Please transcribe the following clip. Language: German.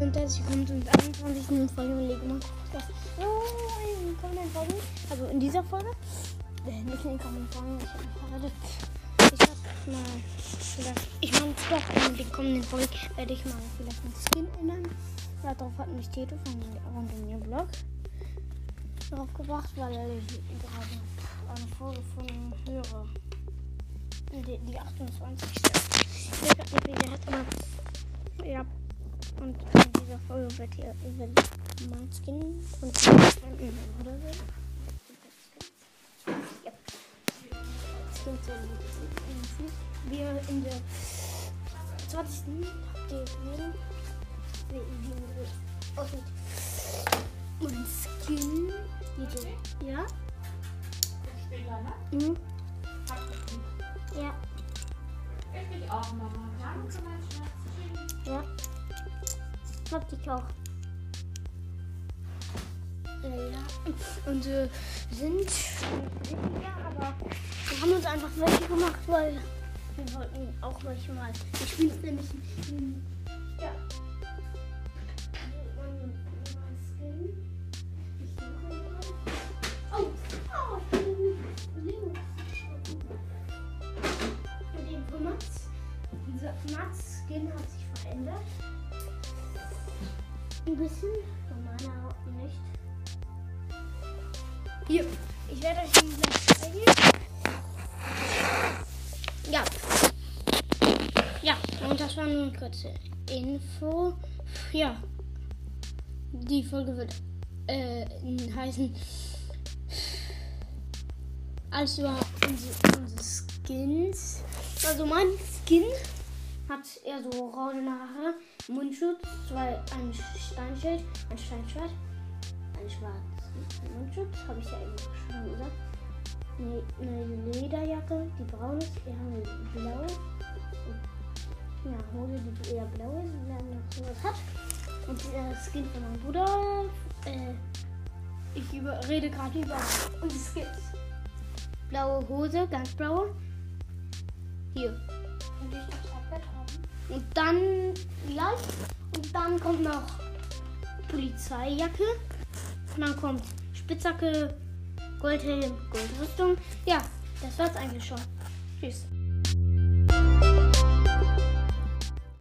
Und herzlich willkommen zum 21. Folge von Lego Minecraft. So in den kommenden Folgen, also in dieser Folge, äh, nicht in den kommenden Folgen, ich habe verratet. Ich hab mal gesagt, ich meine doch in den kommenden Folgen werde ich mal vielleicht ein Skin ändern. Darauf hat mich Tito von Random Blog drauf gebracht, weil ich gerade eine Folge von ihm höre. Die, die 28. Ich weiß nicht, der hat. Und Folge wird ihr über mein Skin und oder so. Wir in der 20. habt ihr gesehen, wie, aussieht. Mein Skin. Ja? Mhm. Ja. Ich auch, Mama. Danke, mein Schatz. Ja. Hab ich auch. Äh, ja. Und äh, sind ja, aber wir haben uns einfach welche gemacht, weil wir wollten auch welche mal. Ich spiele es nämlich ja. Oh, oh, Mats. Mats-Skin hat sich verändert. Ein bisschen. Von meiner nicht. Hier. Ich werde euch den gleich zeigen. Ja. Ja, und das war nur eine kurze Info. Ja. Die Folge wird äh, heißen alles über unsere, unsere Skins. Also mein Skin hat eher so braune Haare, Mundschutz, zwei, ein Steinschild, ein Steinschwert, ein schwarzes Mundschutz, habe ich ja eben schon gesagt. Eine, eine Lederjacke, die braun ist, eher eine blaue. Und, ja, Hose, die eher blau ist, wenn man noch sowas hat. Und der Skin von meinem Bruder. Äh, ich über, rede gerade über unsere Skins. Blaue Hose, ganz blaue. Hier. Und ich das Und dann gleich. Und dann kommt noch Polizeijacke. Und dann kommt Spitzhacke, Goldhelm, Goldrüstung. Ja, das war's eigentlich schon. Tschüss.